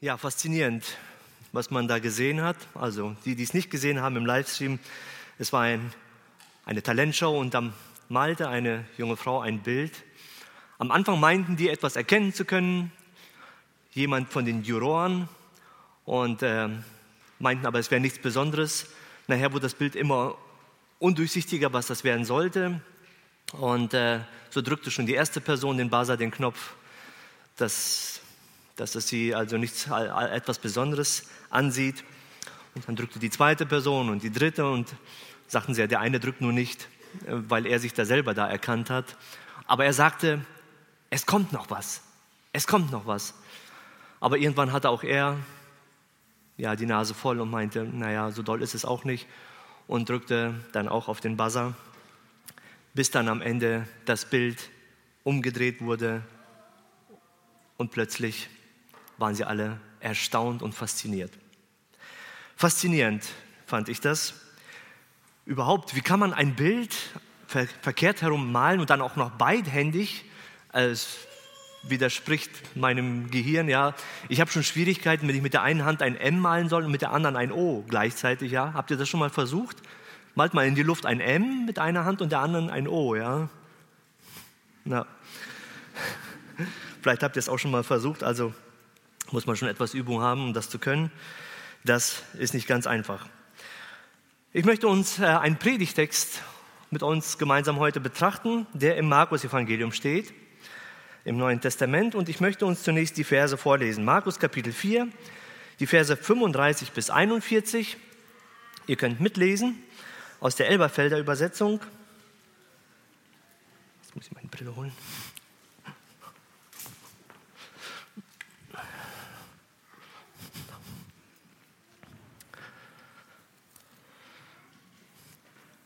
Ja, faszinierend, was man da gesehen hat. Also die, die es nicht gesehen haben im Livestream, es war ein, eine Talentshow und dann malte eine junge Frau ein Bild. Am Anfang meinten die etwas erkennen zu können, jemand von den Juroren und äh, meinten aber, es wäre nichts Besonderes. Nachher wurde das Bild immer undurchsichtiger, was das werden sollte. Und äh, so drückte schon die erste Person den Basa den Knopf, dass dass es sie also nichts etwas Besonderes ansieht. Und dann drückte die zweite Person und die dritte und sagten sie, der eine drückt nur nicht, äh, weil er sich da selber da erkannt hat. Aber er sagte, es kommt noch was, es kommt noch was. Aber irgendwann hatte auch er ja, die Nase voll und meinte, naja, so doll ist es auch nicht und drückte dann auch auf den Buzzer, bis dann am Ende das Bild umgedreht wurde und plötzlich waren sie alle erstaunt und fasziniert. Faszinierend fand ich das. Überhaupt, wie kann man ein Bild ver verkehrt herum malen und dann auch noch beidhändig? Es widerspricht meinem Gehirn, ja. Ich habe schon Schwierigkeiten, wenn ich mit der einen Hand ein M malen soll und mit der anderen ein O gleichzeitig, ja. Habt ihr das schon mal versucht? Malt mal in die Luft ein M mit einer Hand und der anderen ein O, ja. Na. Vielleicht habt ihr es auch schon mal versucht, also muss man schon etwas Übung haben, um das zu können. Das ist nicht ganz einfach. Ich möchte uns äh, einen Predigtext mit uns gemeinsam heute betrachten, der im Markus-Evangelium steht, im Neuen Testament. Und ich möchte uns zunächst die Verse vorlesen. Markus Kapitel 4, die Verse 35 bis 41. Ihr könnt mitlesen aus der Elberfelder Übersetzung. Jetzt muss ich meine Brille holen.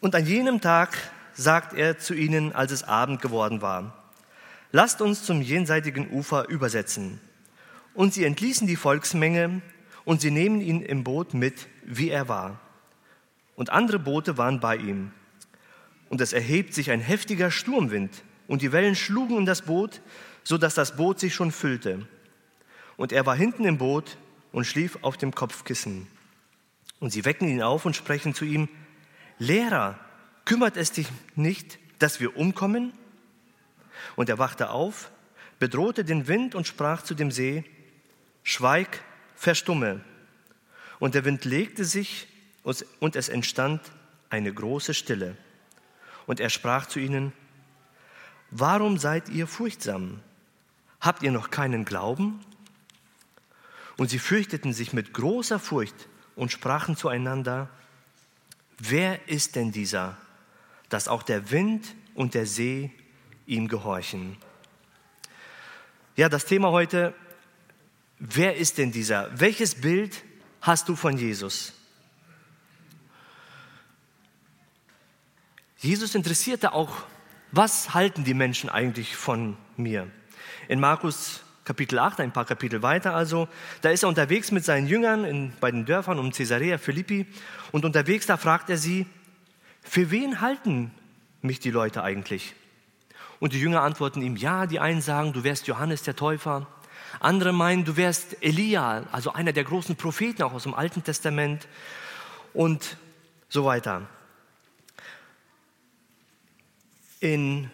Und an jenem Tag sagt er zu ihnen, als es Abend geworden war, lasst uns zum jenseitigen Ufer übersetzen. Und sie entließen die Volksmenge und sie nehmen ihn im Boot mit, wie er war. Und andere Boote waren bei ihm. Und es erhebt sich ein heftiger Sturmwind und die Wellen schlugen in das Boot, so dass das Boot sich schon füllte. Und er war hinten im Boot und schlief auf dem Kopfkissen. Und sie wecken ihn auf und sprechen zu ihm, Lehrer, kümmert es dich nicht, dass wir umkommen? Und er wachte auf, bedrohte den Wind und sprach zu dem See, Schweig, verstumme. Und der Wind legte sich und es entstand eine große Stille. Und er sprach zu ihnen, Warum seid ihr furchtsam? Habt ihr noch keinen Glauben? Und sie fürchteten sich mit großer Furcht und sprachen zueinander, Wer ist denn dieser, dass auch der Wind und der See ihm gehorchen? Ja, das Thema heute, wer ist denn dieser? Welches Bild hast du von Jesus? Jesus interessierte auch, was halten die Menschen eigentlich von mir? In Markus Kapitel 8, ein paar Kapitel weiter also, da ist er unterwegs mit seinen Jüngern in, bei den Dörfern um Caesarea Philippi und unterwegs da fragt er sie, für wen halten mich die Leute eigentlich? Und die Jünger antworten ihm, ja, die einen sagen, du wärst Johannes der Täufer, andere meinen, du wärst Elia, also einer der großen Propheten auch aus dem Alten Testament und so weiter. In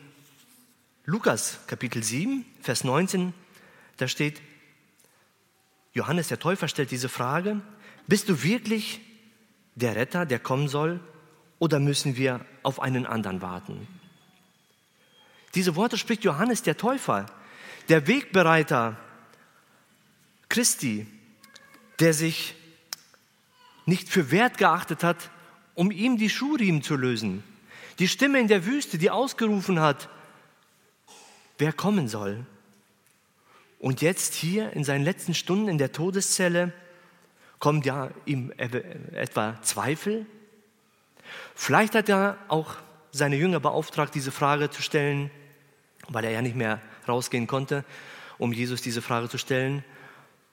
Lukas Kapitel 7, Vers 19 da steht, Johannes der Täufer stellt diese Frage, bist du wirklich der Retter, der kommen soll, oder müssen wir auf einen anderen warten? Diese Worte spricht Johannes der Täufer, der Wegbereiter Christi, der sich nicht für wert geachtet hat, um ihm die Schuhriemen zu lösen. Die Stimme in der Wüste, die ausgerufen hat, wer kommen soll. Und jetzt hier in seinen letzten Stunden in der Todeszelle kommt ja ihm etwa Zweifel. Vielleicht hat er auch seine Jünger beauftragt, diese Frage zu stellen, weil er ja nicht mehr rausgehen konnte, um Jesus diese Frage zu stellen.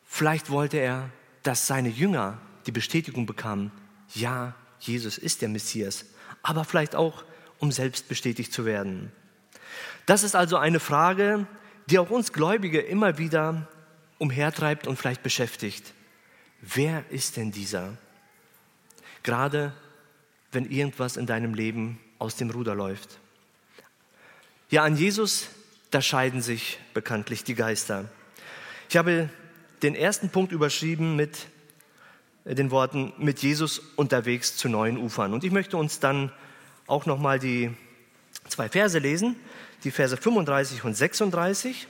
Vielleicht wollte er, dass seine Jünger die Bestätigung bekamen, ja, Jesus ist der Messias, aber vielleicht auch, um selbst bestätigt zu werden. Das ist also eine Frage, die auch uns Gläubige immer wieder umhertreibt und vielleicht beschäftigt. Wer ist denn dieser? Gerade wenn irgendwas in deinem Leben aus dem Ruder läuft. Ja, an Jesus, da scheiden sich bekanntlich die Geister. Ich habe den ersten Punkt überschrieben mit den Worten mit Jesus unterwegs zu neuen Ufern. Und ich möchte uns dann auch noch mal die zwei Verse lesen, die Verse 35 und 36.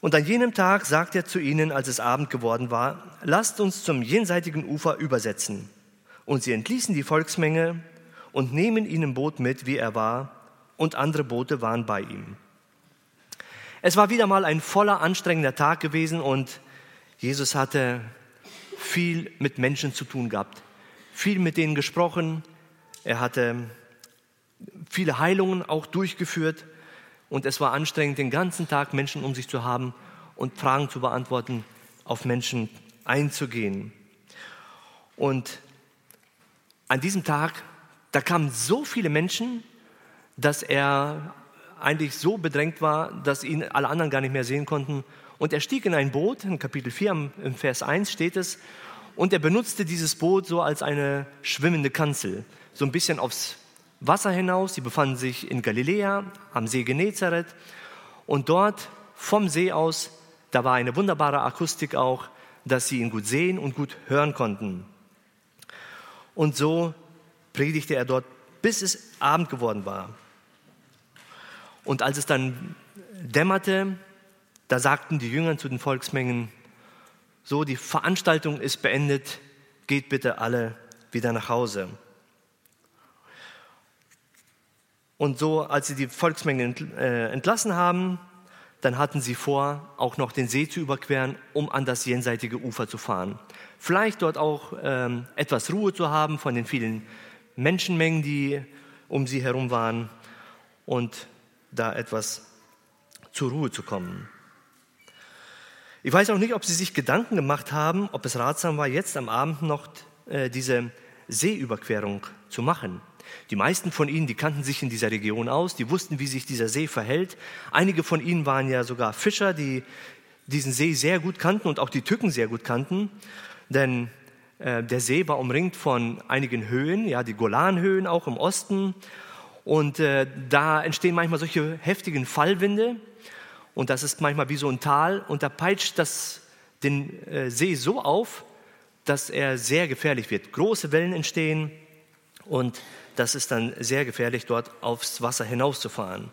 Und an jenem Tag sagt er zu ihnen, als es Abend geworden war, lasst uns zum jenseitigen Ufer übersetzen. Und sie entließen die Volksmenge und nehmen ihn im Boot mit, wie er war, und andere Boote waren bei ihm. Es war wieder mal ein voller, anstrengender Tag gewesen und Jesus hatte viel mit Menschen zu tun gehabt, viel mit denen gesprochen. Er hatte viele Heilungen auch durchgeführt und es war anstrengend, den ganzen Tag Menschen um sich zu haben und Fragen zu beantworten, auf Menschen einzugehen. Und an diesem Tag, da kamen so viele Menschen, dass er eigentlich so bedrängt war, dass ihn alle anderen gar nicht mehr sehen konnten. Und er stieg in ein Boot, in Kapitel 4, im Vers 1 steht es, und er benutzte dieses Boot so als eine schwimmende Kanzel, so ein bisschen aufs Wasser hinaus. Sie befanden sich in Galiläa, am See Genezareth. Und dort vom See aus, da war eine wunderbare Akustik auch, dass sie ihn gut sehen und gut hören konnten. Und so predigte er dort, bis es Abend geworden war. Und als es dann dämmerte, da sagten die Jünger zu den Volksmengen, so, die Veranstaltung ist beendet, geht bitte alle wieder nach Hause. Und so, als sie die Volksmenge äh, entlassen haben, dann hatten sie vor, auch noch den See zu überqueren, um an das jenseitige Ufer zu fahren. Vielleicht dort auch ähm, etwas Ruhe zu haben von den vielen Menschenmengen, die um sie herum waren und da etwas zur Ruhe zu kommen. Ich weiß auch nicht, ob Sie sich Gedanken gemacht haben, ob es ratsam war, jetzt am Abend noch äh, diese Seeüberquerung zu machen. Die meisten von ihnen, die kannten sich in dieser Region aus, die wussten, wie sich dieser See verhält. Einige von ihnen waren ja sogar Fischer, die diesen See sehr gut kannten und auch die Tücken sehr gut kannten, denn äh, der See war umringt von einigen Höhen, ja, die Golanhöhen auch im Osten. Und äh, da entstehen manchmal solche heftigen Fallwinde. Und das ist manchmal wie so ein Tal. Und da peitscht das den äh, See so auf, dass er sehr gefährlich wird. Große Wellen entstehen und das ist dann sehr gefährlich, dort aufs Wasser hinauszufahren.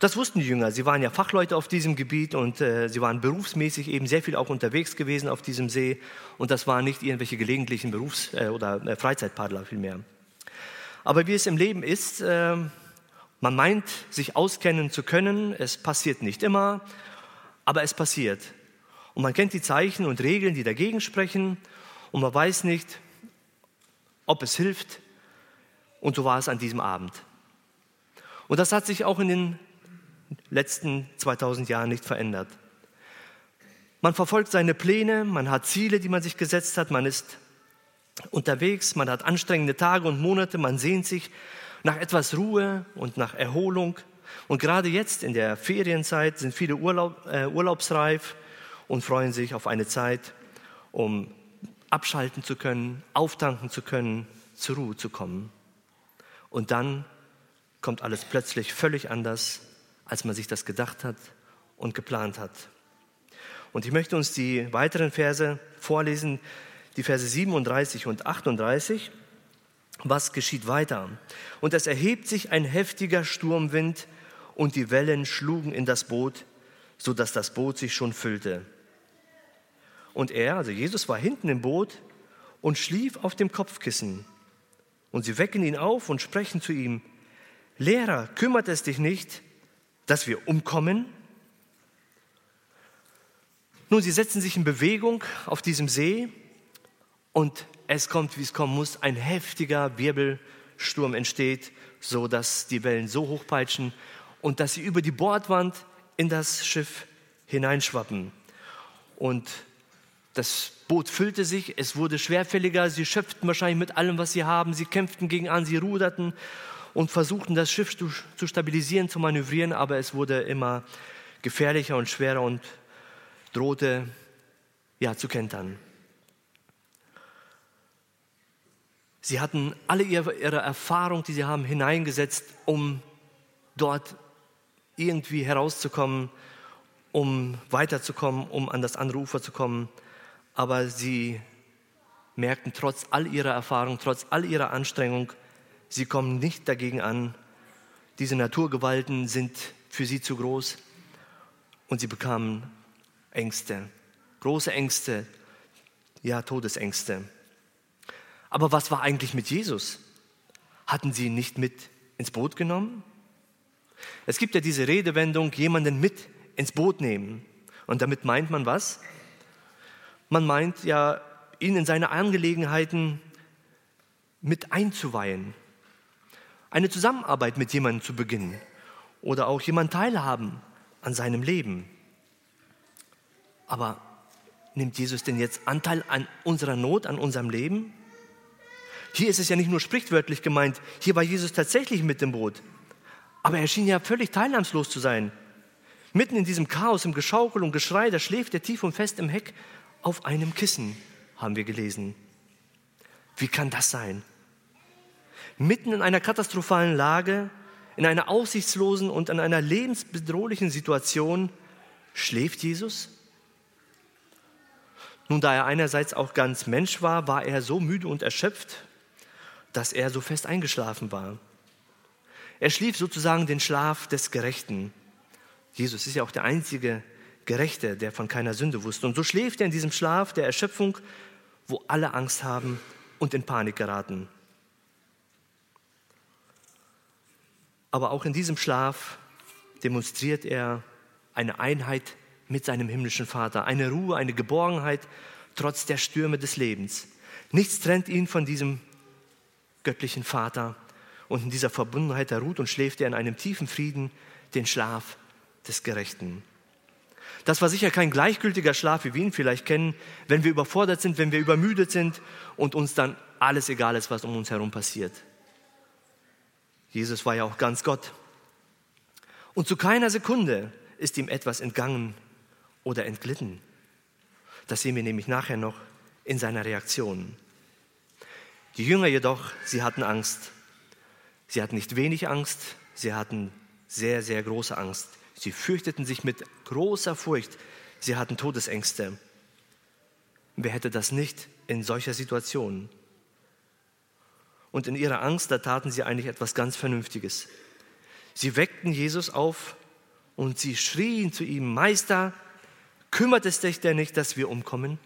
Das wussten die Jünger. Sie waren ja Fachleute auf diesem Gebiet und äh, sie waren berufsmäßig eben sehr viel auch unterwegs gewesen auf diesem See. Und das waren nicht irgendwelche gelegentlichen Berufs- äh, oder äh, Freizeitpaddler vielmehr. Aber wie es im Leben ist, äh, man meint, sich auskennen zu können. Es passiert nicht immer, aber es passiert. Und man kennt die Zeichen und Regeln, die dagegen sprechen. Und man weiß nicht, ob es hilft. Und so war es an diesem Abend. Und das hat sich auch in den letzten 2000 Jahren nicht verändert. Man verfolgt seine Pläne, man hat Ziele, die man sich gesetzt hat, man ist unterwegs, man hat anstrengende Tage und Monate, man sehnt sich nach etwas Ruhe und nach Erholung. Und gerade jetzt in der Ferienzeit sind viele Urlaub, äh, urlaubsreif und freuen sich auf eine Zeit, um abschalten zu können, auftanken zu können, zur Ruhe zu kommen. Und dann kommt alles plötzlich völlig anders, als man sich das gedacht hat und geplant hat. Und ich möchte uns die weiteren Verse vorlesen, die Verse 37 und 38. Was geschieht weiter? Und es erhebt sich ein heftiger Sturmwind und die Wellen schlugen in das Boot, so dass das Boot sich schon füllte. Und er, also Jesus, war hinten im Boot und schlief auf dem Kopfkissen. Und sie wecken ihn auf und sprechen zu ihm, Lehrer, kümmert es dich nicht, dass wir umkommen? Nun, sie setzen sich in Bewegung auf diesem See und es kommt, wie es kommen muss, ein heftiger Wirbelsturm entsteht, so dass die Wellen so hochpeitschen und dass sie über die Bordwand in das Schiff hineinschwappen. Und das Boot füllte sich, es wurde schwerfälliger, sie schöpften wahrscheinlich mit allem, was sie haben, sie kämpften gegen an, sie ruderten und versuchten das Schiff zu, zu stabilisieren, zu manövrieren, aber es wurde immer gefährlicher und schwerer und drohte ja zu kentern. Sie hatten alle ihre, ihre Erfahrung, die sie haben, hineingesetzt, um dort irgendwie herauszukommen, um weiterzukommen, um an das andere Ufer zu kommen. Aber sie merkten trotz all ihrer Erfahrung, trotz all ihrer Anstrengung, sie kommen nicht dagegen an. Diese Naturgewalten sind für sie zu groß und sie bekamen Ängste, große Ängste, ja Todesängste. Aber was war eigentlich mit Jesus? Hatten sie ihn nicht mit ins Boot genommen? Es gibt ja diese Redewendung, jemanden mit ins Boot nehmen. Und damit meint man was? Man meint ja, ihn in seine Angelegenheiten mit einzuweihen. Eine Zusammenarbeit mit jemandem zu beginnen oder auch jemand teilhaben an seinem Leben. Aber nimmt Jesus denn jetzt Anteil an unserer Not, an unserem Leben? Hier ist es ja nicht nur sprichwörtlich gemeint, hier war Jesus tatsächlich mit dem Boot. Aber er schien ja völlig teilnahmslos zu sein. Mitten in diesem Chaos, im Geschaukel und Geschrei, da schläft er tief und fest im Heck auf einem Kissen, haben wir gelesen. Wie kann das sein? Mitten in einer katastrophalen Lage, in einer aussichtslosen und in einer lebensbedrohlichen Situation schläft Jesus? Nun, da er einerseits auch ganz Mensch war, war er so müde und erschöpft, dass er so fest eingeschlafen war. Er schlief sozusagen den Schlaf des Gerechten. Jesus ist ja auch der einzige Gerechte, der von keiner Sünde wusste. Und so schläft er in diesem Schlaf der Erschöpfung, wo alle Angst haben und in Panik geraten. Aber auch in diesem Schlaf demonstriert er eine Einheit mit seinem himmlischen Vater, eine Ruhe, eine Geborgenheit trotz der Stürme des Lebens. Nichts trennt ihn von diesem göttlichen Vater. Und in dieser Verbundenheit, da ruht und schläft er in einem tiefen Frieden den Schlaf des Gerechten. Das war sicher kein gleichgültiger Schlaf, wie wir ihn vielleicht kennen, wenn wir überfordert sind, wenn wir übermüdet sind und uns dann alles egal ist, was um uns herum passiert. Jesus war ja auch ganz Gott. Und zu keiner Sekunde ist ihm etwas entgangen oder entglitten. Das sehen wir nämlich nachher noch in seiner Reaktion. Die Jünger jedoch, sie hatten Angst. Sie hatten nicht wenig Angst, sie hatten sehr, sehr große Angst. Sie fürchteten sich mit großer Furcht. Sie hatten Todesängste. Wer hätte das nicht in solcher Situation? Und in ihrer Angst, da taten sie eigentlich etwas ganz Vernünftiges. Sie weckten Jesus auf und sie schrien zu ihm, Meister, kümmert es dich denn nicht, dass wir umkommen?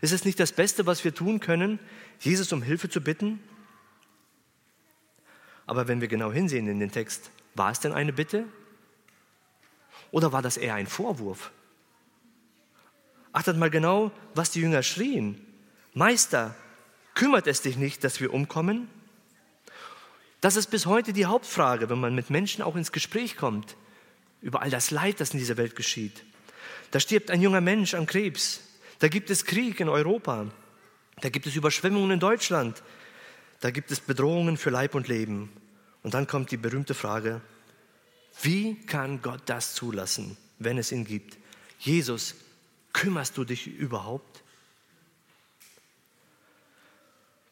Ist es nicht das Beste, was wir tun können, Jesus um Hilfe zu bitten? Aber wenn wir genau hinsehen in den Text, war es denn eine Bitte? Oder war das eher ein Vorwurf? Achtet mal genau, was die Jünger schrien. Meister, Kümmert es dich nicht, dass wir umkommen? Das ist bis heute die Hauptfrage, wenn man mit Menschen auch ins Gespräch kommt, über all das Leid, das in dieser Welt geschieht. Da stirbt ein junger Mensch an Krebs. Da gibt es Krieg in Europa. Da gibt es Überschwemmungen in Deutschland. Da gibt es Bedrohungen für Leib und Leben. Und dann kommt die berühmte Frage, wie kann Gott das zulassen, wenn es ihn gibt? Jesus, kümmerst du dich überhaupt?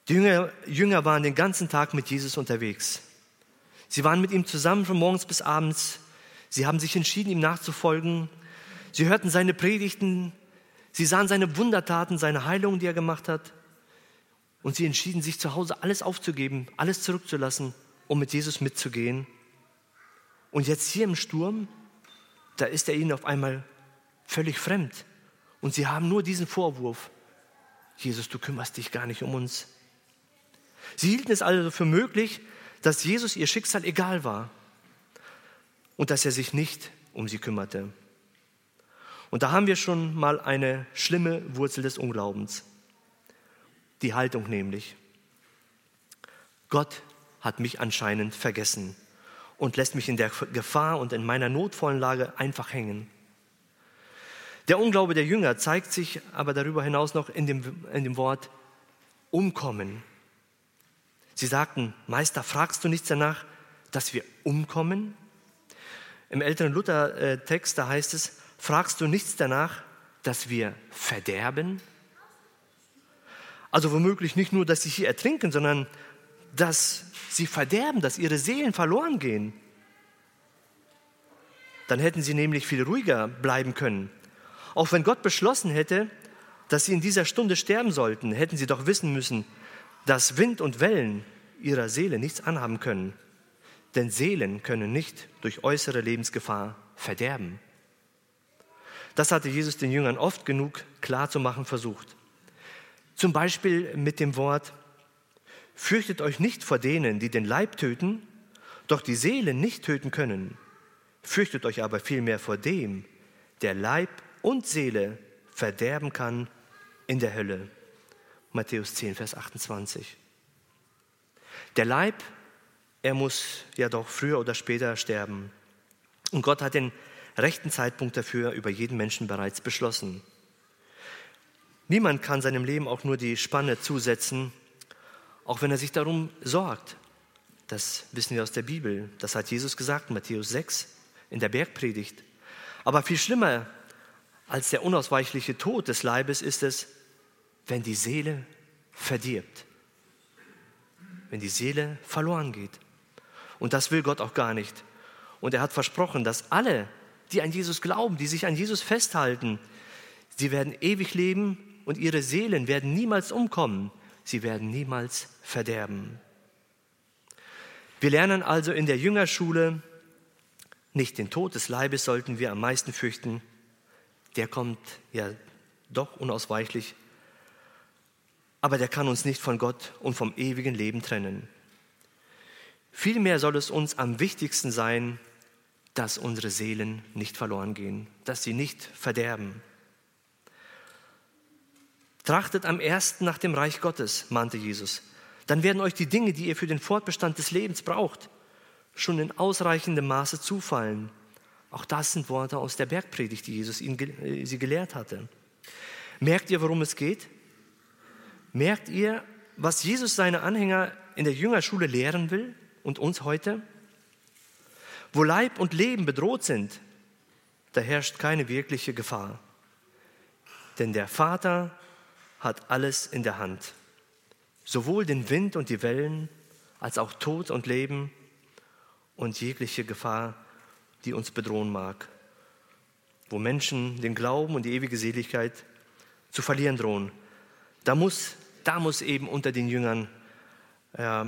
Die Jünger, Jünger waren den ganzen Tag mit Jesus unterwegs. Sie waren mit ihm zusammen von morgens bis abends. Sie haben sich entschieden, ihm nachzufolgen. Sie hörten seine Predigten. Sie sahen seine Wundertaten, seine Heilungen, die er gemacht hat. Und sie entschieden sich zu Hause alles aufzugeben, alles zurückzulassen, um mit Jesus mitzugehen. Und jetzt hier im Sturm, da ist er ihnen auf einmal völlig fremd. Und sie haben nur diesen Vorwurf. Jesus, du kümmerst dich gar nicht um uns. Sie hielten es also für möglich, dass Jesus ihr Schicksal egal war und dass er sich nicht um sie kümmerte. Und da haben wir schon mal eine schlimme Wurzel des Unglaubens. Die Haltung nämlich. Gott hat mich anscheinend vergessen und lässt mich in der Gefahr und in meiner notvollen Lage einfach hängen. Der Unglaube der Jünger zeigt sich aber darüber hinaus noch in dem, in dem Wort umkommen. Sie sagten, Meister, fragst du nichts danach, dass wir umkommen? Im älteren Luther-Text, da heißt es, fragst du nichts danach, dass wir verderben? Also womöglich nicht nur, dass sie hier ertrinken, sondern dass sie verderben, dass ihre Seelen verloren gehen. Dann hätten sie nämlich viel ruhiger bleiben können. Auch wenn Gott beschlossen hätte, dass sie in dieser Stunde sterben sollten, hätten sie doch wissen müssen, dass Wind und Wellen ihrer Seele nichts anhaben können. Denn Seelen können nicht durch äußere Lebensgefahr verderben. Das hatte Jesus den Jüngern oft genug klarzumachen versucht. Zum Beispiel mit dem Wort, fürchtet euch nicht vor denen, die den Leib töten, doch die Seele nicht töten können. Fürchtet euch aber vielmehr vor dem, der Leib und Seele verderben kann in der Hölle. Matthäus 10, Vers 28. Der Leib, er muss ja doch früher oder später sterben. Und Gott hat den rechten Zeitpunkt dafür über jeden Menschen bereits beschlossen. Niemand kann seinem Leben auch nur die Spanne zusetzen, auch wenn er sich darum sorgt. Das wissen wir aus der Bibel. Das hat Jesus gesagt, Matthäus 6 in der Bergpredigt. Aber viel schlimmer als der unausweichliche Tod des Leibes ist es, wenn die Seele verdirbt, wenn die Seele verloren geht. Und das will Gott auch gar nicht. Und er hat versprochen, dass alle, die an Jesus glauben, die sich an Jesus festhalten, sie werden ewig leben und ihre Seelen werden niemals umkommen, sie werden niemals verderben. Wir lernen also in der Jüngerschule, nicht den Tod des Leibes sollten wir am meisten fürchten, der kommt ja doch unausweichlich, aber der kann uns nicht von Gott und vom ewigen Leben trennen. Vielmehr soll es uns am wichtigsten sein, dass unsere Seelen nicht verloren gehen, dass sie nicht verderben. Trachtet am ersten nach dem Reich Gottes, mahnte Jesus. Dann werden euch die Dinge, die ihr für den Fortbestand des Lebens braucht, schon in ausreichendem Maße zufallen. Auch das sind Worte aus der Bergpredigt, die Jesus ihnen, äh, sie gelehrt hatte. Merkt ihr, worum es geht? Merkt ihr, was Jesus seine Anhänger in der Jüngerschule lehren will und uns heute? Wo Leib und Leben bedroht sind, da herrscht keine wirkliche Gefahr. Denn der Vater hat alles in der Hand. Sowohl den Wind und die Wellen, als auch Tod und Leben und jegliche Gefahr, die uns bedrohen mag. Wo Menschen den Glauben und die ewige Seligkeit zu verlieren drohen. Da muss, da muss eben unter den Jüngern äh,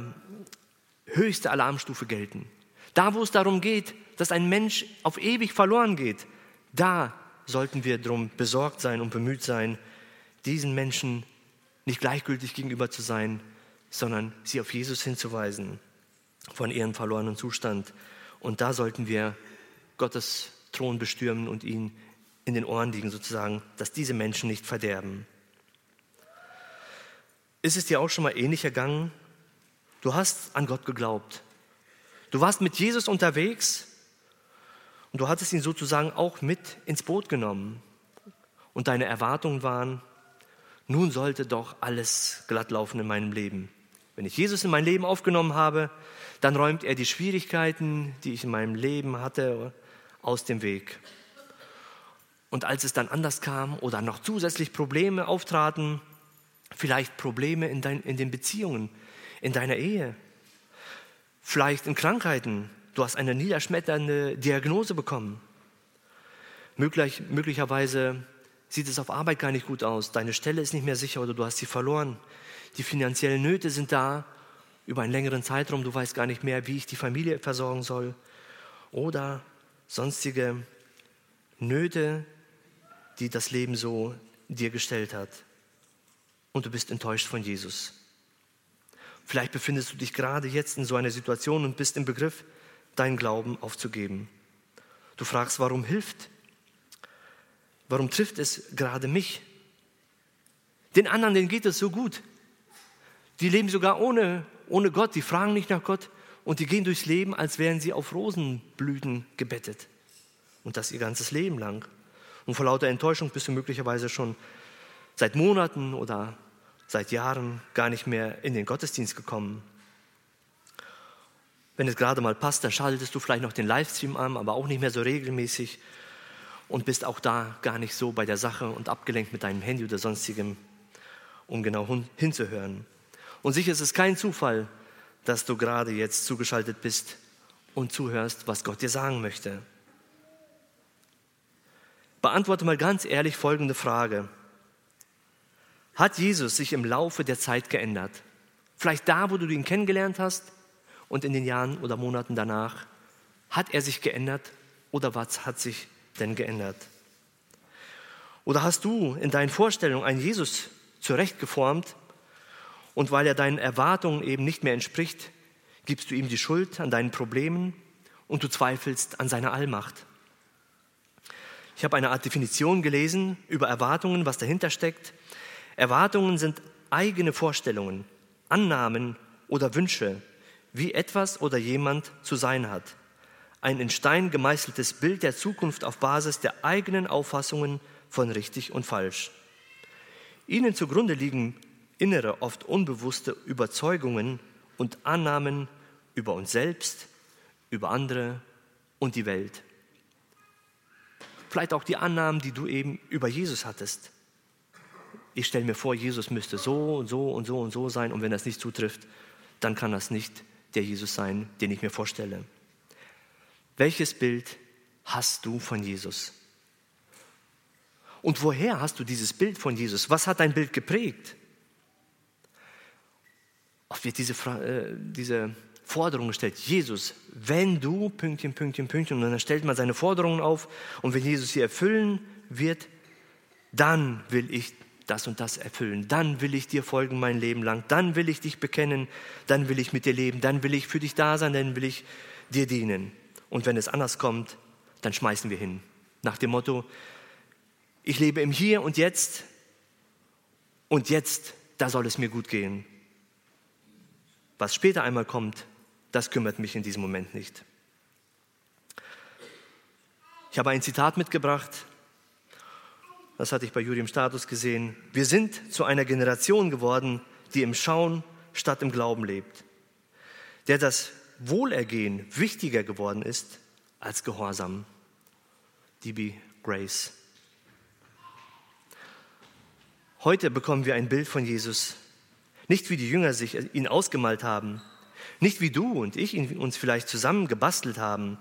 höchste Alarmstufe gelten. Da, wo es darum geht, dass ein Mensch auf ewig verloren geht, da sollten wir darum besorgt sein und bemüht sein, diesen Menschen nicht gleichgültig gegenüber zu sein, sondern sie auf Jesus hinzuweisen von ihrem verlorenen Zustand. Und da sollten wir Gottes Thron bestürmen und ihn in den Ohren liegen, sozusagen, dass diese Menschen nicht verderben. Ist es dir auch schon mal ähnlich ergangen? Du hast an Gott geglaubt. Du warst mit Jesus unterwegs und du hattest ihn sozusagen auch mit ins Boot genommen. Und deine Erwartungen waren, nun sollte doch alles glatt laufen in meinem Leben. Wenn ich Jesus in mein Leben aufgenommen habe, dann räumt er die Schwierigkeiten, die ich in meinem Leben hatte, aus dem Weg. Und als es dann anders kam oder noch zusätzlich Probleme auftraten, vielleicht Probleme in, dein, in den Beziehungen, in deiner Ehe, vielleicht in Krankheiten, du hast eine niederschmetternde Diagnose bekommen, Möglich, möglicherweise sieht es auf Arbeit gar nicht gut aus. Deine Stelle ist nicht mehr sicher oder du hast sie verloren. Die finanziellen Nöte sind da über einen längeren Zeitraum. Du weißt gar nicht mehr, wie ich die Familie versorgen soll. Oder sonstige Nöte, die das Leben so dir gestellt hat. Und du bist enttäuscht von Jesus. Vielleicht befindest du dich gerade jetzt in so einer Situation und bist im Begriff, deinen Glauben aufzugeben. Du fragst, warum hilft Warum trifft es gerade mich? Den anderen, denen geht es so gut. Die leben sogar ohne, ohne Gott, die fragen nicht nach Gott und die gehen durchs Leben, als wären sie auf Rosenblüten gebettet. Und das ihr ganzes Leben lang. Und vor lauter Enttäuschung bist du möglicherweise schon seit Monaten oder seit Jahren gar nicht mehr in den Gottesdienst gekommen. Wenn es gerade mal passt, dann schaltest du vielleicht noch den Livestream an, aber auch nicht mehr so regelmäßig. Und bist auch da gar nicht so bei der Sache und abgelenkt mit deinem Handy oder sonstigem, um genau hinzuhören. Und sicher ist es kein Zufall, dass du gerade jetzt zugeschaltet bist und zuhörst, was Gott dir sagen möchte. Beantworte mal ganz ehrlich folgende Frage. Hat Jesus sich im Laufe der Zeit geändert? Vielleicht da, wo du ihn kennengelernt hast und in den Jahren oder Monaten danach. Hat er sich geändert oder was hat sich denn geändert? Oder hast du in deinen Vorstellungen einen Jesus zurechtgeformt und weil er deinen Erwartungen eben nicht mehr entspricht, gibst du ihm die Schuld an deinen Problemen und du zweifelst an seiner Allmacht. Ich habe eine Art Definition gelesen über Erwartungen, was dahinter steckt. Erwartungen sind eigene Vorstellungen, Annahmen oder Wünsche, wie etwas oder jemand zu sein hat. Ein in Stein gemeißeltes Bild der Zukunft auf Basis der eigenen Auffassungen von richtig und falsch. Ihnen zugrunde liegen innere, oft unbewusste Überzeugungen und Annahmen über uns selbst, über andere und die Welt. Vielleicht auch die Annahmen, die du eben über Jesus hattest ich stelle mir vor, Jesus müsste so und so und so und so sein und wenn das nicht zutrifft, dann kann das nicht der Jesus sein, den ich mir vorstelle. Welches Bild hast du von Jesus? Und woher hast du dieses Bild von Jesus? Was hat dein Bild geprägt? Oft wird diese, äh, diese Forderung gestellt, Jesus, wenn du, Pünktchen, Pünktchen, Pünktchen, und dann stellt man seine Forderungen auf und wenn Jesus sie erfüllen wird, dann will ich das und das erfüllen. Dann will ich dir folgen mein Leben lang. Dann will ich dich bekennen. Dann will ich mit dir leben. Dann will ich für dich da sein. Dann will ich dir dienen. Und wenn es anders kommt, dann schmeißen wir hin. Nach dem Motto, ich lebe im Hier und Jetzt und jetzt, da soll es mir gut gehen. Was später einmal kommt, das kümmert mich in diesem Moment nicht. Ich habe ein Zitat mitgebracht das hatte ich bei Juri im Status gesehen, wir sind zu einer Generation geworden, die im Schauen statt im Glauben lebt, der das Wohlergehen wichtiger geworden ist als Gehorsam. D.B. Grace. Heute bekommen wir ein Bild von Jesus, nicht wie die Jünger sich ihn ausgemalt haben, nicht wie du und ich ihn uns vielleicht zusammen gebastelt haben,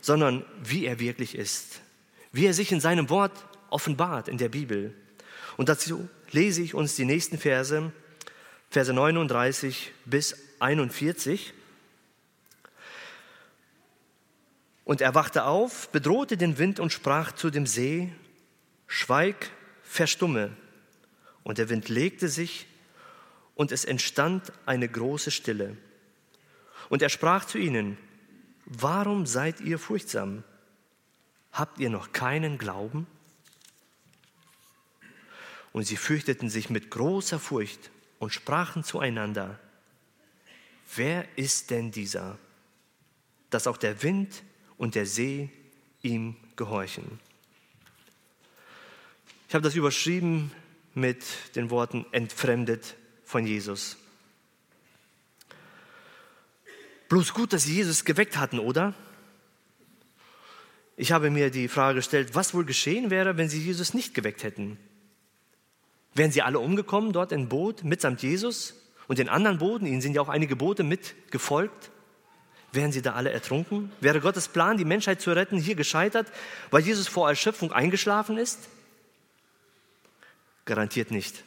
sondern wie er wirklich ist, wie er sich in seinem Wort offenbart in der Bibel. Und dazu lese ich uns die nächsten Verse, Verse 39 bis 41. Und er wachte auf, bedrohte den Wind und sprach zu dem See, Schweig, verstumme. Und der Wind legte sich und es entstand eine große Stille. Und er sprach zu ihnen, Warum seid ihr furchtsam? Habt ihr noch keinen Glauben? Und sie fürchteten sich mit großer Furcht und sprachen zueinander, wer ist denn dieser, dass auch der Wind und der See ihm gehorchen? Ich habe das überschrieben mit den Worten entfremdet von Jesus. Bloß gut, dass sie Jesus geweckt hatten, oder? Ich habe mir die Frage gestellt, was wohl geschehen wäre, wenn sie Jesus nicht geweckt hätten. Wären sie alle umgekommen dort im Boot mitsamt Jesus und den anderen Booten? Ihnen sind ja auch einige Boote mitgefolgt. Wären sie da alle ertrunken? Wäre Gottes Plan, die Menschheit zu retten, hier gescheitert, weil Jesus vor Erschöpfung eingeschlafen ist? Garantiert nicht.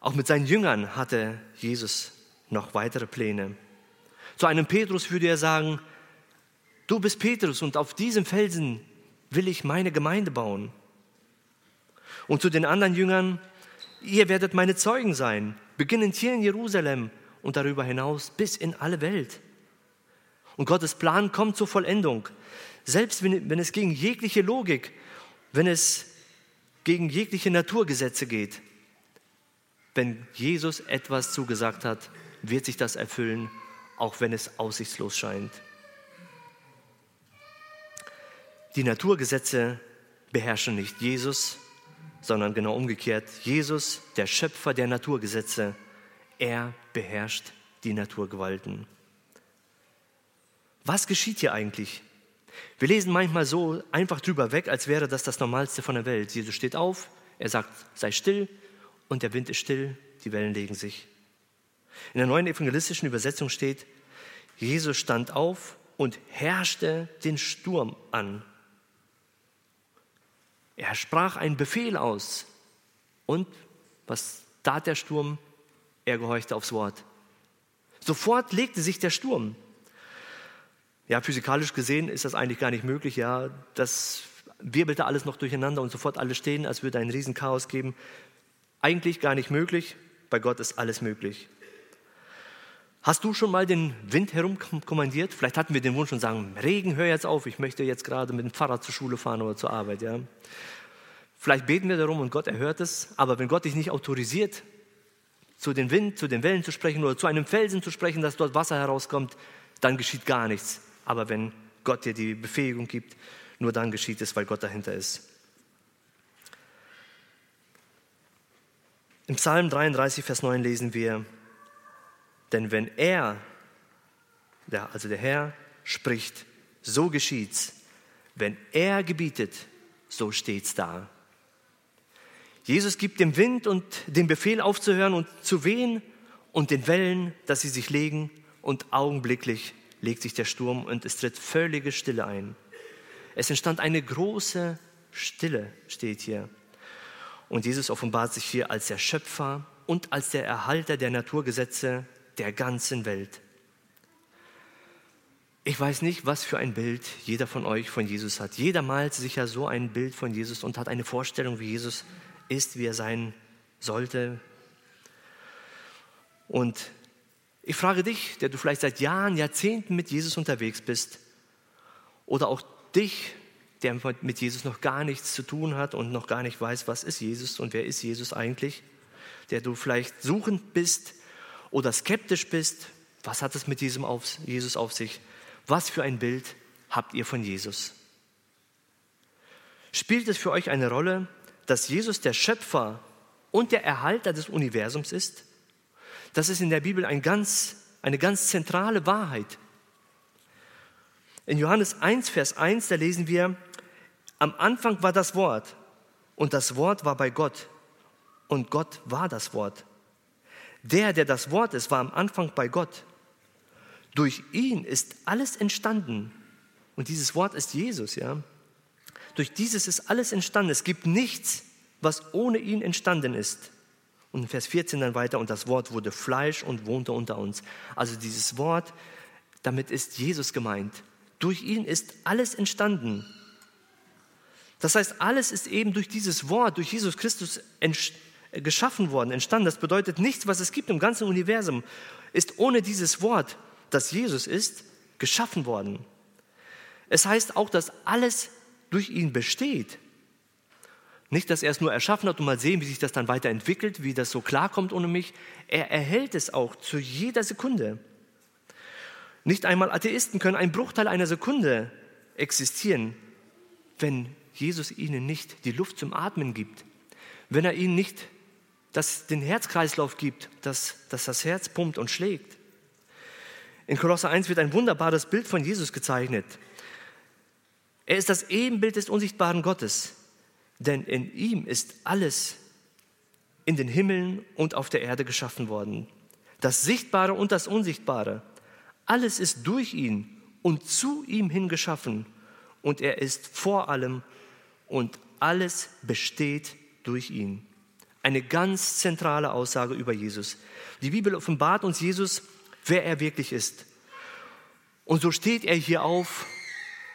Auch mit seinen Jüngern hatte Jesus noch weitere Pläne. Zu einem Petrus würde er sagen, du bist Petrus und auf diesem Felsen will ich meine Gemeinde bauen. Und zu den anderen Jüngern, ihr werdet meine Zeugen sein, beginnend hier in Jerusalem und darüber hinaus bis in alle Welt. Und Gottes Plan kommt zur Vollendung. Selbst wenn, wenn es gegen jegliche Logik, wenn es gegen jegliche Naturgesetze geht. Wenn Jesus etwas zugesagt hat, wird sich das erfüllen, auch wenn es aussichtslos scheint. Die Naturgesetze beherrschen nicht Jesus, sondern genau umgekehrt. Jesus, der Schöpfer der Naturgesetze, er beherrscht die Naturgewalten. Was geschieht hier eigentlich? Wir lesen manchmal so einfach drüber weg, als wäre das das Normalste von der Welt. Jesus steht auf, er sagt, sei still und der Wind ist still, die Wellen legen sich. In der neuen evangelistischen Übersetzung steht, Jesus stand auf und herrschte den Sturm an. Er sprach einen Befehl aus. Und was tat der Sturm? Er gehorchte aufs Wort. Sofort legte sich der Sturm. Ja, physikalisch gesehen ist das eigentlich gar nicht möglich. Ja, das wirbelte alles noch durcheinander und sofort alles stehen, als würde ein Riesenchaos geben. Eigentlich gar nicht möglich. Bei Gott ist alles möglich. Hast du schon mal den Wind herumkommandiert? Vielleicht hatten wir den Wunsch und sagen, Regen, hör jetzt auf, ich möchte jetzt gerade mit dem Fahrrad zur Schule fahren oder zur Arbeit. Ja? Vielleicht beten wir darum und Gott erhört es, aber wenn Gott dich nicht autorisiert, zu den Wind, zu den Wellen zu sprechen oder zu einem Felsen zu sprechen, dass dort Wasser herauskommt, dann geschieht gar nichts. Aber wenn Gott dir die Befähigung gibt, nur dann geschieht es, weil Gott dahinter ist. Im Psalm 33, Vers 9 lesen wir, denn wenn er, also der Herr, spricht, so geschieht's. Wenn er gebietet, so steht's da. Jesus gibt dem Wind und dem Befehl aufzuhören und zu wehen und den Wellen, dass sie sich legen und augenblicklich legt sich der Sturm und es tritt völlige Stille ein. Es entstand eine große Stille, steht hier. Und Jesus offenbart sich hier als der Schöpfer und als der Erhalter der Naturgesetze der ganzen Welt. Ich weiß nicht, was für ein Bild jeder von euch von Jesus hat. Jeder malt sich ja so ein Bild von Jesus und hat eine Vorstellung, wie Jesus ist, wie er sein sollte. Und ich frage dich, der du vielleicht seit Jahren, Jahrzehnten mit Jesus unterwegs bist, oder auch dich, der mit Jesus noch gar nichts zu tun hat und noch gar nicht weiß, was ist Jesus und wer ist Jesus eigentlich, der du vielleicht suchend bist oder skeptisch bist, was hat es mit diesem auf, Jesus auf sich? Was für ein Bild habt ihr von Jesus? Spielt es für euch eine Rolle, dass Jesus der Schöpfer und der Erhalter des Universums ist? Das ist in der Bibel ein ganz, eine ganz zentrale Wahrheit. In Johannes 1, Vers 1, da lesen wir, am Anfang war das Wort und das Wort war bei Gott und Gott war das Wort. Der, der das Wort ist, war am Anfang bei Gott. Durch ihn ist alles entstanden. Und dieses Wort ist Jesus, ja. Durch dieses ist alles entstanden. Es gibt nichts, was ohne ihn entstanden ist. Und in Vers 14 dann weiter, und das Wort wurde Fleisch und wohnte unter uns. Also dieses Wort, damit ist Jesus gemeint. Durch ihn ist alles entstanden. Das heißt, alles ist eben durch dieses Wort, durch Jesus Christus geschaffen worden, entstanden. Das bedeutet, nichts, was es gibt im ganzen Universum, ist ohne dieses Wort, das Jesus ist, geschaffen worden. Es heißt auch, dass alles durch ihn besteht. Nicht, dass er es nur erschaffen hat und mal sehen, wie sich das dann weiterentwickelt, wie das so klarkommt ohne mich. Er erhält es auch zu jeder Sekunde. Nicht einmal Atheisten können einen Bruchteil einer Sekunde existieren, wenn Jesus ihnen nicht die Luft zum Atmen gibt, wenn er ihnen nicht das, den Herzkreislauf gibt, dass, dass das Herz pumpt und schlägt. In Kolosser 1 wird ein wunderbares Bild von Jesus gezeichnet. Er ist das Ebenbild des unsichtbaren Gottes, denn in ihm ist alles in den Himmeln und auf der Erde geschaffen worden. Das Sichtbare und das Unsichtbare. Alles ist durch ihn und zu ihm hin geschaffen und er ist vor allem und alles besteht durch ihn. Eine ganz zentrale Aussage über Jesus. Die Bibel offenbart uns Jesus, wer er wirklich ist. Und so steht er hier auf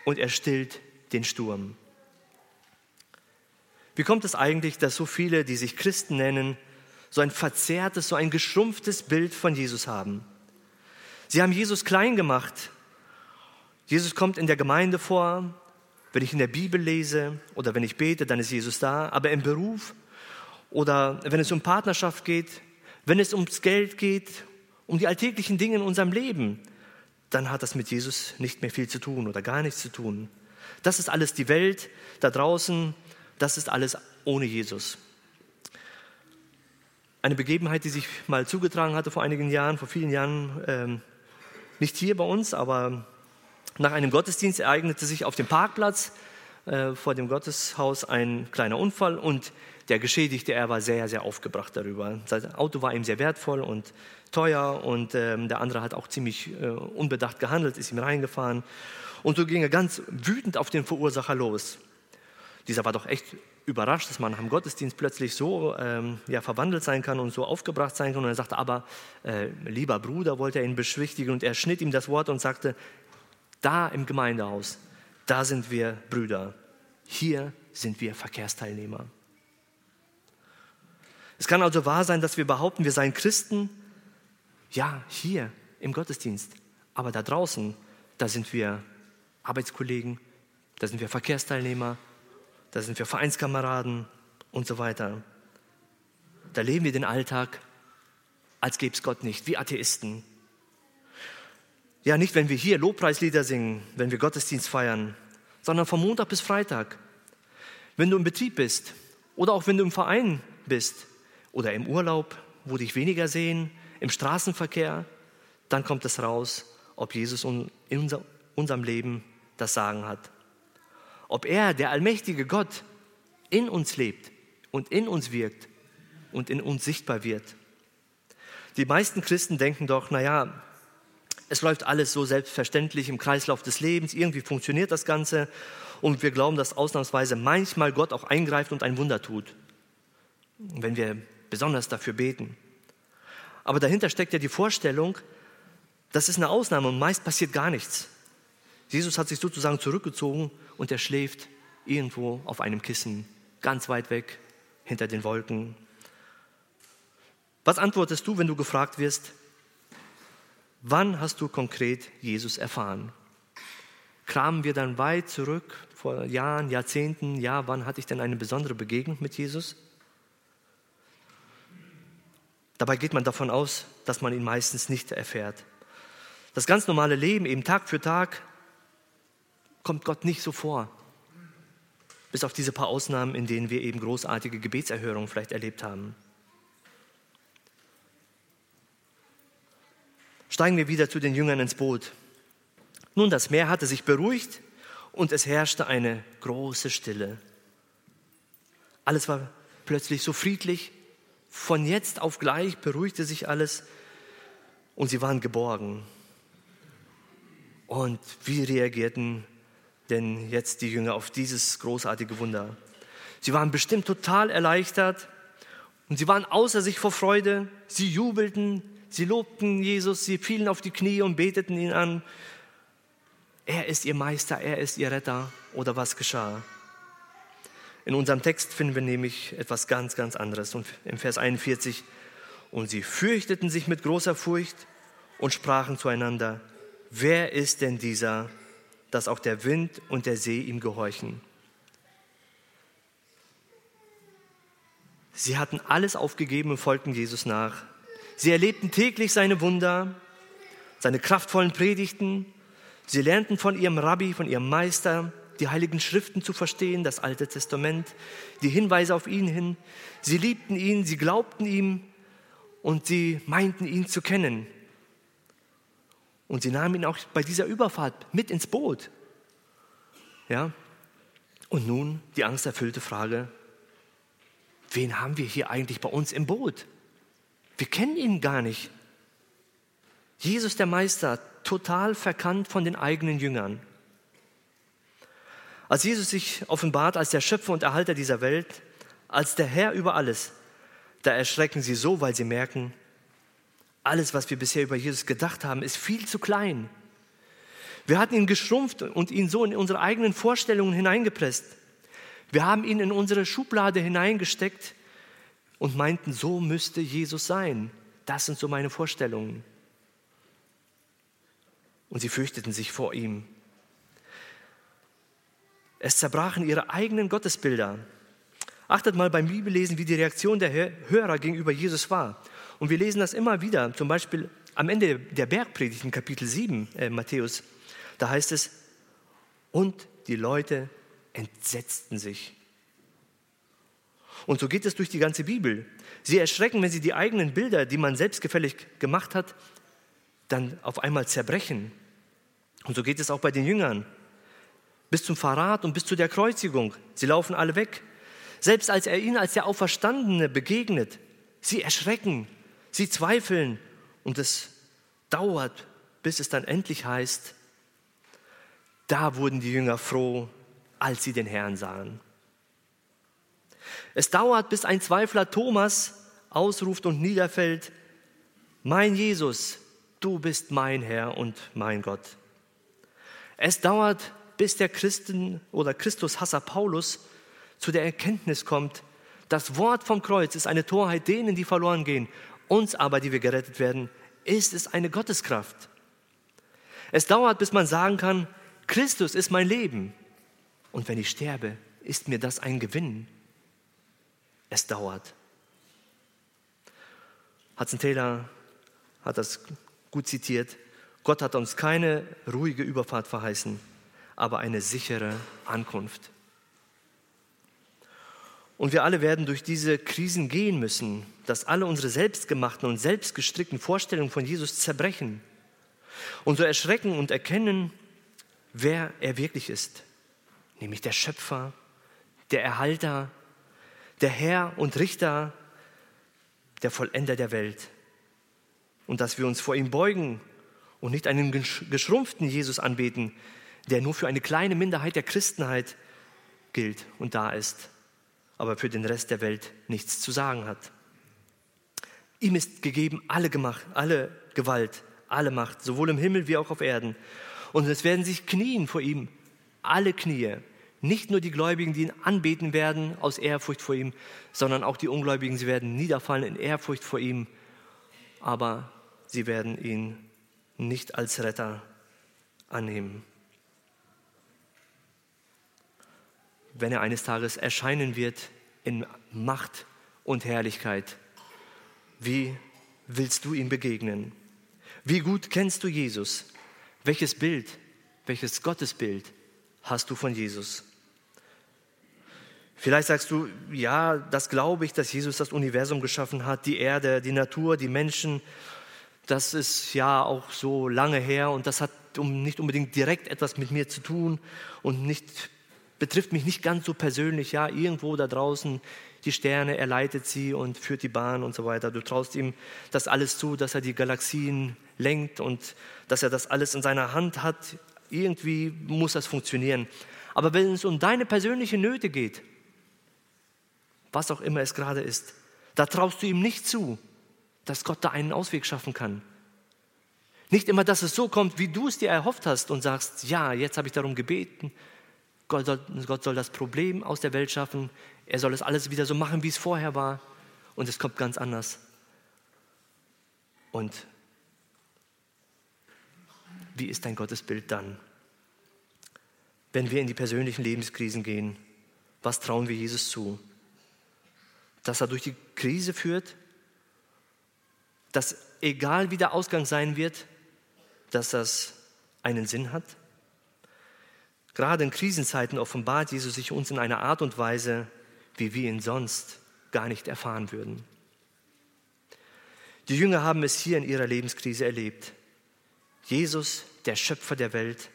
und er stillt den Sturm. Wie kommt es eigentlich, dass so viele, die sich Christen nennen, so ein verzerrtes, so ein geschrumpftes Bild von Jesus haben? Sie haben Jesus klein gemacht. Jesus kommt in der Gemeinde vor. Wenn ich in der Bibel lese oder wenn ich bete, dann ist Jesus da. Aber im Beruf oder wenn es um Partnerschaft geht, wenn es ums Geld geht, um die alltäglichen Dinge in unserem Leben, dann hat das mit Jesus nicht mehr viel zu tun oder gar nichts zu tun. Das ist alles die Welt da draußen, das ist alles ohne Jesus. Eine Begebenheit, die sich mal zugetragen hatte vor einigen Jahren, vor vielen Jahren, ähm, nicht hier bei uns, aber Nach einem Gottesdienst ereignete sich auf dem Parkplatz äh, vor dem Gotteshaus ein kleiner Unfall und der Geschädigte, er war sehr, sehr aufgebracht darüber. Sein Auto war ihm sehr wertvoll und teuer und ähm, der andere hat auch ziemlich äh, unbedacht gehandelt, ist ihm reingefahren. Und so ging er ganz wütend auf den Verursacher los. Dieser war doch echt überrascht, dass man dem Gottesdienst plötzlich so ähm, ja, verwandelt sein kann und so aufgebracht sein kann. Und er sagte, aber äh, lieber Bruder, wollte er ihn beschwichtigen. Und er schnitt ihm das Wort und sagte, da im Gemeindehaus, da sind wir Brüder, hier sind wir Verkehrsteilnehmer. Es kann also wahr sein, dass wir behaupten, wir seien Christen, ja, hier im Gottesdienst, aber da draußen, da sind wir Arbeitskollegen, da sind wir Verkehrsteilnehmer, da sind wir Vereinskameraden und so weiter. Da leben wir den Alltag, als gäbe es Gott nicht, wie Atheisten. Ja, nicht, wenn wir hier Lobpreislieder singen, wenn wir Gottesdienst feiern, sondern von Montag bis Freitag. Wenn du im Betrieb bist oder auch wenn du im Verein bist oder im Urlaub, wo dich weniger sehen, im Straßenverkehr, dann kommt es raus, ob Jesus in unserem Leben das Sagen hat. Ob er, der allmächtige Gott, in uns lebt und in uns wirkt und in uns sichtbar wird. Die meisten Christen denken doch, naja, es läuft alles so selbstverständlich im Kreislauf des Lebens, irgendwie funktioniert das Ganze und wir glauben, dass ausnahmsweise manchmal Gott auch eingreift und ein Wunder tut, wenn wir besonders dafür beten. Aber dahinter steckt ja die Vorstellung, das ist eine Ausnahme und meist passiert gar nichts. Jesus hat sich sozusagen zurückgezogen und er schläft irgendwo auf einem Kissen, ganz weit weg, hinter den Wolken. Was antwortest du, wenn du gefragt wirst, wann hast du konkret Jesus erfahren? Kramen wir dann weit zurück, vor Jahren, Jahrzehnten, ja, wann hatte ich denn eine besondere Begegnung mit Jesus? Dabei geht man davon aus, dass man ihn meistens nicht erfährt. Das ganz normale Leben, eben Tag für Tag, kommt Gott nicht so vor. Bis auf diese paar Ausnahmen, in denen wir eben großartige Gebetserhörungen vielleicht erlebt haben. Steigen wir wieder zu den Jüngern ins Boot. Nun, das Meer hatte sich beruhigt und es herrschte eine große Stille. Alles war plötzlich so friedlich. Von jetzt auf gleich beruhigte sich alles und sie waren geborgen. Und wie reagierten denn jetzt die Jünger auf dieses großartige Wunder? Sie waren bestimmt total erleichtert und sie waren außer sich vor Freude. Sie jubelten, sie lobten Jesus, sie fielen auf die Knie und beteten ihn an. Er ist ihr Meister, er ist ihr Retter. Oder was geschah? In unserem Text finden wir nämlich etwas ganz, ganz anderes. Und im Vers 41, und sie fürchteten sich mit großer Furcht und sprachen zueinander, wer ist denn dieser, dass auch der Wind und der See ihm gehorchen. Sie hatten alles aufgegeben und folgten Jesus nach. Sie erlebten täglich seine Wunder, seine kraftvollen Predigten. Sie lernten von ihrem Rabbi, von ihrem Meister, die heiligen Schriften zu verstehen, das Alte Testament, die Hinweise auf ihn hin. Sie liebten ihn, sie glaubten ihm und sie meinten ihn zu kennen. Und sie nahmen ihn auch bei dieser Überfahrt mit ins Boot. Ja? Und nun die angsterfüllte Frage, wen haben wir hier eigentlich bei uns im Boot? Wir kennen ihn gar nicht. Jesus der Meister, total verkannt von den eigenen Jüngern. Als Jesus sich offenbart als der Schöpfer und Erhalter dieser Welt, als der Herr über alles, da erschrecken sie so, weil sie merken, alles, was wir bisher über Jesus gedacht haben, ist viel zu klein. Wir hatten ihn geschrumpft und ihn so in unsere eigenen Vorstellungen hineingepresst. Wir haben ihn in unsere Schublade hineingesteckt und meinten, so müsste Jesus sein. Das sind so meine Vorstellungen. Und sie fürchteten sich vor ihm. Es zerbrachen ihre eigenen Gottesbilder. Achtet mal beim Bibellesen, wie die Reaktion der Hörer gegenüber Jesus war. Und wir lesen das immer wieder, zum Beispiel am Ende der Bergpredigt in Kapitel 7, äh, Matthäus, da heißt es, und die Leute entsetzten sich. Und so geht es durch die ganze Bibel. Sie erschrecken, wenn sie die eigenen Bilder, die man selbstgefällig gemacht hat, dann auf einmal zerbrechen. Und so geht es auch bei den Jüngern. Bis zum Verrat und bis zu der Kreuzigung. Sie laufen alle weg. Selbst als er ihnen als der Auferstandene begegnet, sie erschrecken, sie zweifeln und es dauert, bis es dann endlich heißt, da wurden die Jünger froh, als sie den Herrn sahen. Es dauert, bis ein Zweifler Thomas ausruft und niederfällt, mein Jesus, du bist mein Herr und mein Gott. Es dauert, bis der Christen oder Christushasser Paulus zu der Erkenntnis kommt, das Wort vom Kreuz ist eine Torheit denen, die verloren gehen. Uns aber, die wir gerettet werden, ist es eine Gotteskraft. Es dauert, bis man sagen kann, Christus ist mein Leben. Und wenn ich sterbe, ist mir das ein Gewinn. Es dauert. Hudson Taylor hat das gut zitiert. Gott hat uns keine ruhige Überfahrt verheißen, aber eine sichere Ankunft. Und wir alle werden durch diese Krisen gehen müssen, dass alle unsere selbstgemachten und selbstgestrickten Vorstellungen von Jesus zerbrechen und so erschrecken und erkennen, wer er wirklich ist, nämlich der Schöpfer, der Erhalter, der Herr und Richter, der Vollender der Welt. Und dass wir uns vor ihm beugen und nicht einen geschrumpften Jesus anbeten, der nur für eine kleine Minderheit der Christenheit gilt und da ist aber für den Rest der Welt nichts zu sagen hat. Ihm ist gegeben alle, Gemacht, alle Gewalt, alle Macht, sowohl im Himmel wie auch auf Erden. Und es werden sich knien vor ihm, alle Knie. Nicht nur die Gläubigen, die ihn anbeten werden aus Ehrfurcht vor ihm, sondern auch die Ungläubigen, sie werden niederfallen in Ehrfurcht vor ihm, aber sie werden ihn nicht als Retter annehmen. Wenn er eines Tages erscheinen wird in Macht und Herrlichkeit. Wie willst du ihm begegnen? Wie gut kennst du Jesus? Welches Bild, welches Gottesbild hast du von Jesus? Vielleicht sagst du, ja, das glaube ich, dass Jesus das Universum geschaffen hat, die Erde, die Natur, die Menschen. Das ist ja auch so lange her und das hat nicht unbedingt direkt etwas mit mir zu tun und nicht betrifft mich nicht ganz so persönlich. Ja, irgendwo da draußen die Sterne, er leitet sie und führt die Bahn und so weiter. Du traust ihm das alles zu, dass er die Galaxien lenkt und dass er das alles in seiner Hand hat. Irgendwie muss das funktionieren. Aber wenn es um deine persönlichen Nöte geht, was auch immer es gerade ist, da traust du ihm nicht zu, dass Gott da einen Ausweg schaffen kann. Nicht immer, dass es so kommt, wie du es dir erhofft hast und sagst, ja, jetzt habe ich darum gebeten, Gott soll, Gott soll das Problem aus der Welt schaffen. Er soll es alles wieder so machen, wie es vorher war. Und es kommt ganz anders. Und wie ist dein Gottesbild dann? Wenn wir in die persönlichen Lebenskrisen gehen, was trauen wir Jesus zu? Dass er durch die Krise führt, dass egal wie der Ausgang sein wird, dass das einen Sinn hat? Gerade in Krisenzeiten offenbart Jesus sich uns in einer Art und Weise, wie wir ihn sonst gar nicht erfahren würden. Die Jünger haben es hier in ihrer Lebenskrise erlebt. Jesus, der Schöpfer der Welt,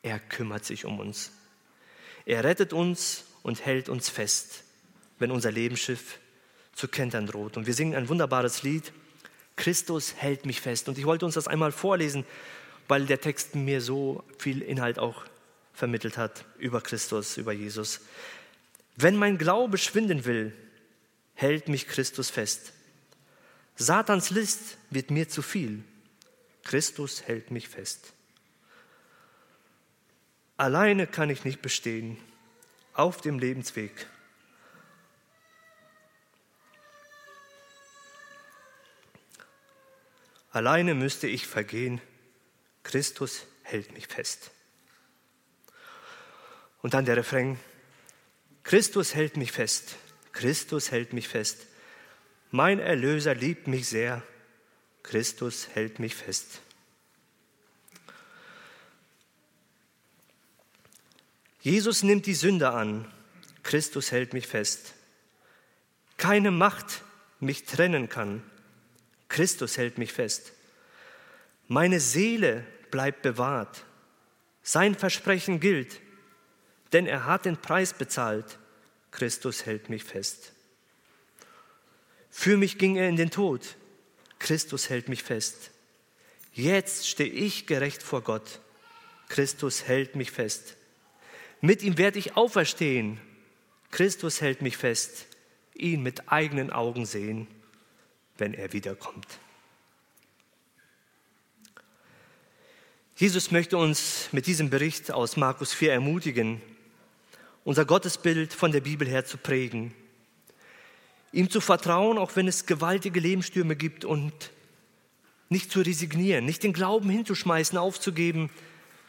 er kümmert sich um uns. Er rettet uns und hält uns fest, wenn unser Lebensschiff zu kentern droht. Und wir singen ein wunderbares Lied, Christus hält mich fest. Und ich wollte uns das einmal vorlesen, weil der Text mir so viel Inhalt auch vermittelt hat über Christus, über Jesus. Wenn mein Glaube schwinden will, hält mich Christus fest. Satans List wird mir zu viel. Christus hält mich fest. Alleine kann ich nicht bestehen auf dem Lebensweg. Alleine müsste ich vergehen. Christus hält mich fest. Und dann der Refrain. Christus hält mich fest. Christus hält mich fest. Mein Erlöser liebt mich sehr. Christus hält mich fest. Jesus nimmt die Sünde an. Christus hält mich fest. Keine Macht mich trennen kann. Christus hält mich fest. Meine Seele bleibt bewahrt. Sein Versprechen gilt, denn er hat den Preis bezahlt. Christus hält mich fest. Für mich ging er in den Tod. Christus hält mich fest. Jetzt stehe ich gerecht vor Gott. Christus hält mich fest. Mit ihm werde ich auferstehen. Christus hält mich fest. Ihn mit eigenen Augen sehen, wenn er wiederkommt. Jesus möchte uns mit diesem Bericht aus Markus 4 ermutigen, unser Gottesbild von der Bibel her zu prägen, ihm zu vertrauen, auch wenn es gewaltige Lebensstürme gibt und nicht zu resignieren, nicht den Glauben hinzuschmeißen, aufzugeben,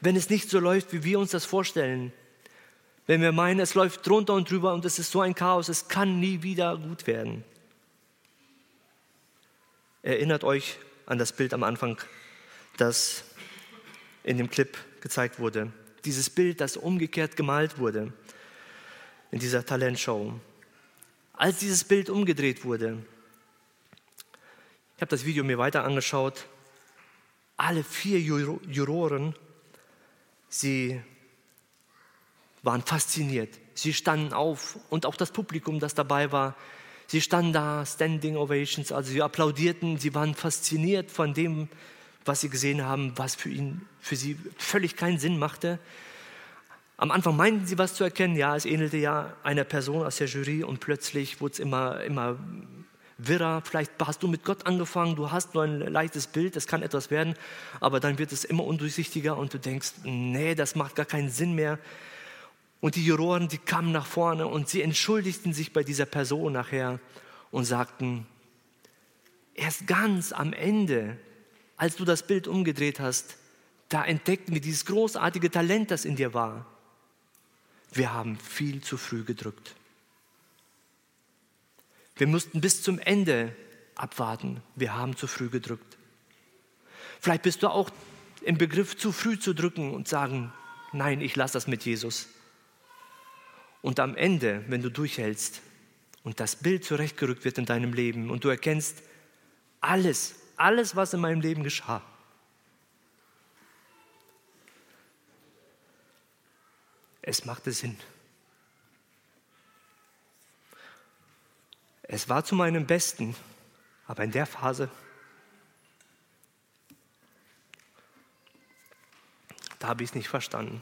wenn es nicht so läuft, wie wir uns das vorstellen. Wenn wir meinen, es läuft drunter und drüber und es ist so ein Chaos, es kann nie wieder gut werden. Erinnert euch an das Bild am Anfang, das in dem Clip gezeigt wurde. Dieses Bild, das umgekehrt gemalt wurde in dieser Talentshow. Als dieses Bild umgedreht wurde, ich habe das Video mir weiter angeschaut, alle vier Juroren, sie waren fasziniert. Sie standen auf und auch das Publikum, das dabei war, sie standen da, Standing Ovations, also sie applaudierten, sie waren fasziniert von dem, was sie gesehen haben, was für, ihn, für sie völlig keinen Sinn machte. Am Anfang meinten sie was zu erkennen, ja, es ähnelte ja einer Person aus der Jury und plötzlich wurde es immer, immer wirrer. Vielleicht hast du mit Gott angefangen, du hast nur ein leichtes Bild, das kann etwas werden, aber dann wird es immer undurchsichtiger und du denkst, nee, das macht gar keinen Sinn mehr. Und die Juroren, die kamen nach vorne und sie entschuldigten sich bei dieser Person nachher und sagten, erst ganz am Ende als du das Bild umgedreht hast, da entdeckten wir dieses großartige Talent, das in dir war. Wir haben viel zu früh gedrückt. Wir mussten bis zum Ende abwarten. Wir haben zu früh gedrückt. Vielleicht bist du auch im Begriff, zu früh zu drücken und sagen, nein, ich lasse das mit Jesus. Und am Ende, wenn du durchhältst und das Bild zurechtgerückt wird in deinem Leben und du erkennst, alles, alles, was in meinem Leben geschah. Es machte Sinn. Es war zu meinem Besten, aber in der Phase, da habe ich es nicht verstanden.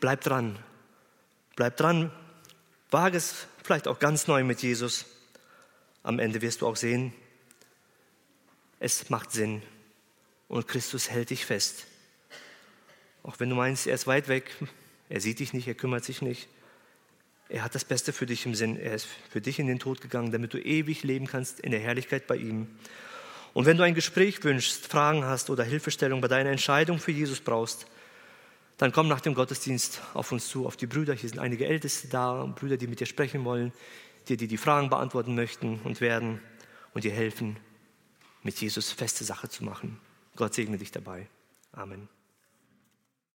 Bleib dran. Bleib dran. Wage es vielleicht auch ganz neu mit Jesus. Am Ende wirst du auch sehen, es macht Sinn und Christus hält dich fest. Auch wenn du meinst, er ist weit weg, er sieht dich nicht, er kümmert sich nicht. Er hat das Beste für dich im Sinn. Er ist für dich in den Tod gegangen, damit du ewig leben kannst in der Herrlichkeit bei ihm. Und wenn du ein Gespräch wünschst, Fragen hast oder Hilfestellung bei deiner Entscheidung für Jesus brauchst, dann komm nach dem Gottesdienst auf uns zu, auf die Brüder. Hier sind einige Älteste da, Brüder, die mit dir sprechen wollen, die dir die Fragen beantworten möchten und werden und dir helfen, mit Jesus feste Sache zu machen. Gott segne dich dabei. Amen.